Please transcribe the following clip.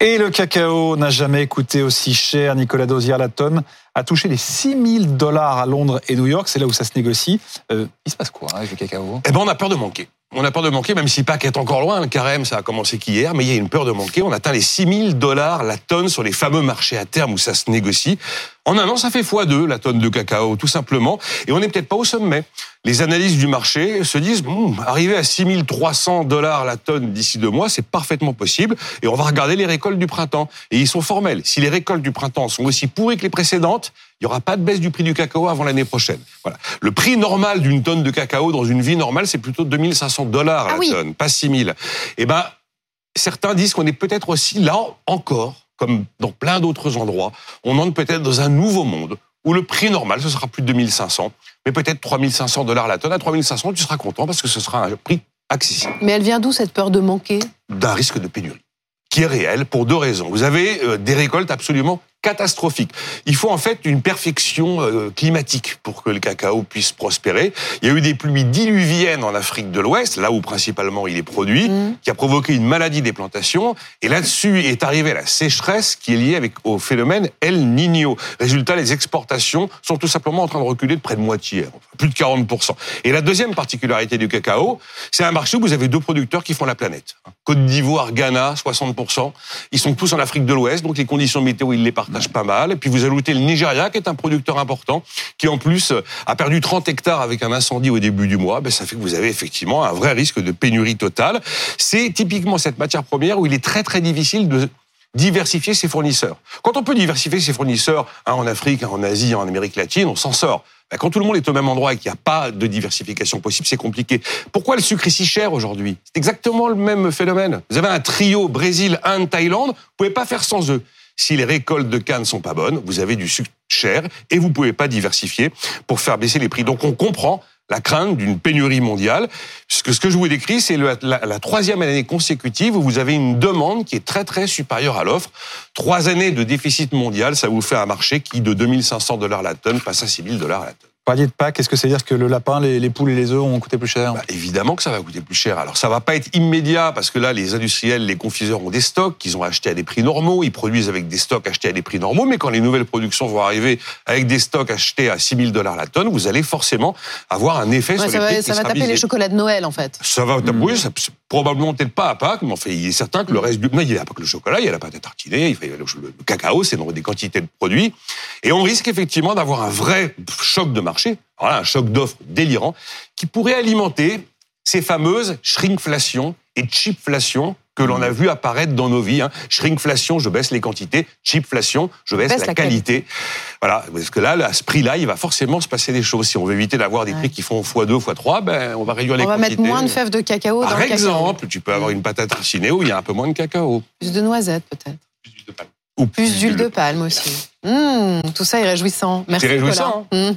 Et le cacao n'a jamais coûté aussi cher. Nicolas Dozier, la tonne, a touché les 6000 dollars à Londres et New York. C'est là où ça se négocie. Euh, il se passe quoi hein, avec le cacao Eh ben, on a peur de manquer. On a peur de manquer, même si Pâques est encore loin. Le carême, ça a commencé qu'hier, mais il y a une peur de manquer. On atteint les 6000 dollars la tonne sur les fameux marchés à terme où ça se négocie. En un an, ça fait x2 la tonne de cacao, tout simplement. Et on n'est peut-être pas au sommet. Les analyses du marché se disent, bon, arriver à 6300 dollars la tonne d'ici deux mois, c'est parfaitement possible. Et on va regarder les récoltes du printemps. Et ils sont formels. Si les récoltes du printemps sont aussi pourries que les précédentes, il n'y aura pas de baisse du prix du cacao avant l'année prochaine. Voilà. Le prix normal d'une tonne de cacao dans une vie normale, c'est plutôt 2500 dollars la Ah oui. tonne, pas 6000. Eh ben, certains disent qu'on est peut-être aussi là encore, comme dans plein d'autres endroits, on entre peut-être dans un nouveau monde où le prix normal, ce sera plus de 2500, mais peut-être 3500 dollars la tonne. À 3500, tu seras content parce que ce sera un prix accessible Mais elle vient d'où cette peur de manquer? D'un risque de pénurie qui est réel pour deux raisons. Vous avez euh, des récoltes absolument catastrophiques. Il faut en fait une perfection euh, climatique pour que le cacao puisse prospérer. Il y a eu des pluies diluviennes en Afrique de l'Ouest, là où principalement il est produit, Mhm. qui a provoqué une maladie des plantations. Et là-dessus est arrivée la sécheresse qui est liée avec, au phénomène El Niño. Résultat, les exportations sont tout simplement en train de reculer de près de moitié, plus de 40%. Et la deuxième particularité du cacao, c'est un marché où vous avez deux producteurs qui font la planète. Côte d'Ivoire, Ghana, 60%. Ils sont tous en Afrique de l'Ouest, donc les conditions météo, ils les partagent pas mal. Et puis vous ajoutez le Nigeria, qui est un producteur important, qui en plus euh, a perdu 30 hectares avec un incendie au début du mois. Ben, ça fait que vous avez effectivement un vrai risque de pénurie totale. C'est typiquement cette matière première où il est très très difficile de diversifier ses fournisseurs. Quand on peut diversifier ses fournisseurs, un en Afrique, un en Asie, en Amérique latine, on s'en sort. Ben, Quand tout le monde est au même endroit et qu'il n'y a pas de diversification possible, c'est compliqué. Pourquoi le sucre est si cher aujourd'hui? C'est exactement le même phénomène. Vous avez un trio Brésil, Inde, Thaïlande, vous pouvez pas faire sans eux. Si les récoltes de canne sont pas bonnes, vous avez du sucre cher et vous pouvez pas diversifier pour faire baisser les prix. Donc on comprend la crainte d'une pénurie mondiale. Puisque ce que je vous décris, c'est la, la troisième année consécutive où vous avez une demande qui est très très supérieure à l'offre. Trois années de déficit mondial, ça vous fait un marché qui, de 2500 dollars la tonne, passe à 6000 dollars la tonne. Parliez de Pâques, qu'est-ce que c'est dire que le lapin, les, les poules et les œufs ont coûté plus cher Bah, évidemment que ça va coûter plus cher. Alors ça va pas être immédiat parce que là, les industriels, les confiseurs ont des stocks qu'ils ont achetés à des prix normaux. Ils produisent avec des stocks achetés à des prix normaux. Mais quand les nouvelles productions vont arriver avec des stocks achetés à 6000 dollars la tonne, vous allez forcément avoir un effet Ouais, sur Ça les prix va, qui ça va sera taper les chocolats de Noël en fait. Ça va, oui, ça, probablement peut-être pas à Pâques, mais enfin, il est certain que le reste du, non, il n'y a pas que le chocolat, il y a la pâte à tartiner, il y a le, cacao, c'est des quantités de produits. Et on risque effectivement d'avoir un vrai choc de marché, voilà, un choc d'offres délirant, qui pourrait alimenter ces fameuses shrinkflation et cheapflation que l'on a vu apparaître dans nos vies. Hein. Shrinkflation, je baisse les quantités. Cheapflation, je baisse, Baisse la, la qualité. Voilà, parce que là, à ce prix-là, il va forcément se passer des choses. Si on veut éviter d'avoir des Ouais. prix qui font x2, x3, ben, on va réduire les On va quantités. mettre moins de fèves de cacao dans Par le cacao. exemple, tu peux avoir une patate racinée où il y a un peu moins de cacao. Plus de noisettes peut-être. Ou Plus d'huile de palme aussi. Mmh, tout ça est réjouissant. Merci. C'est réjouissant, Nicolas. Mmh.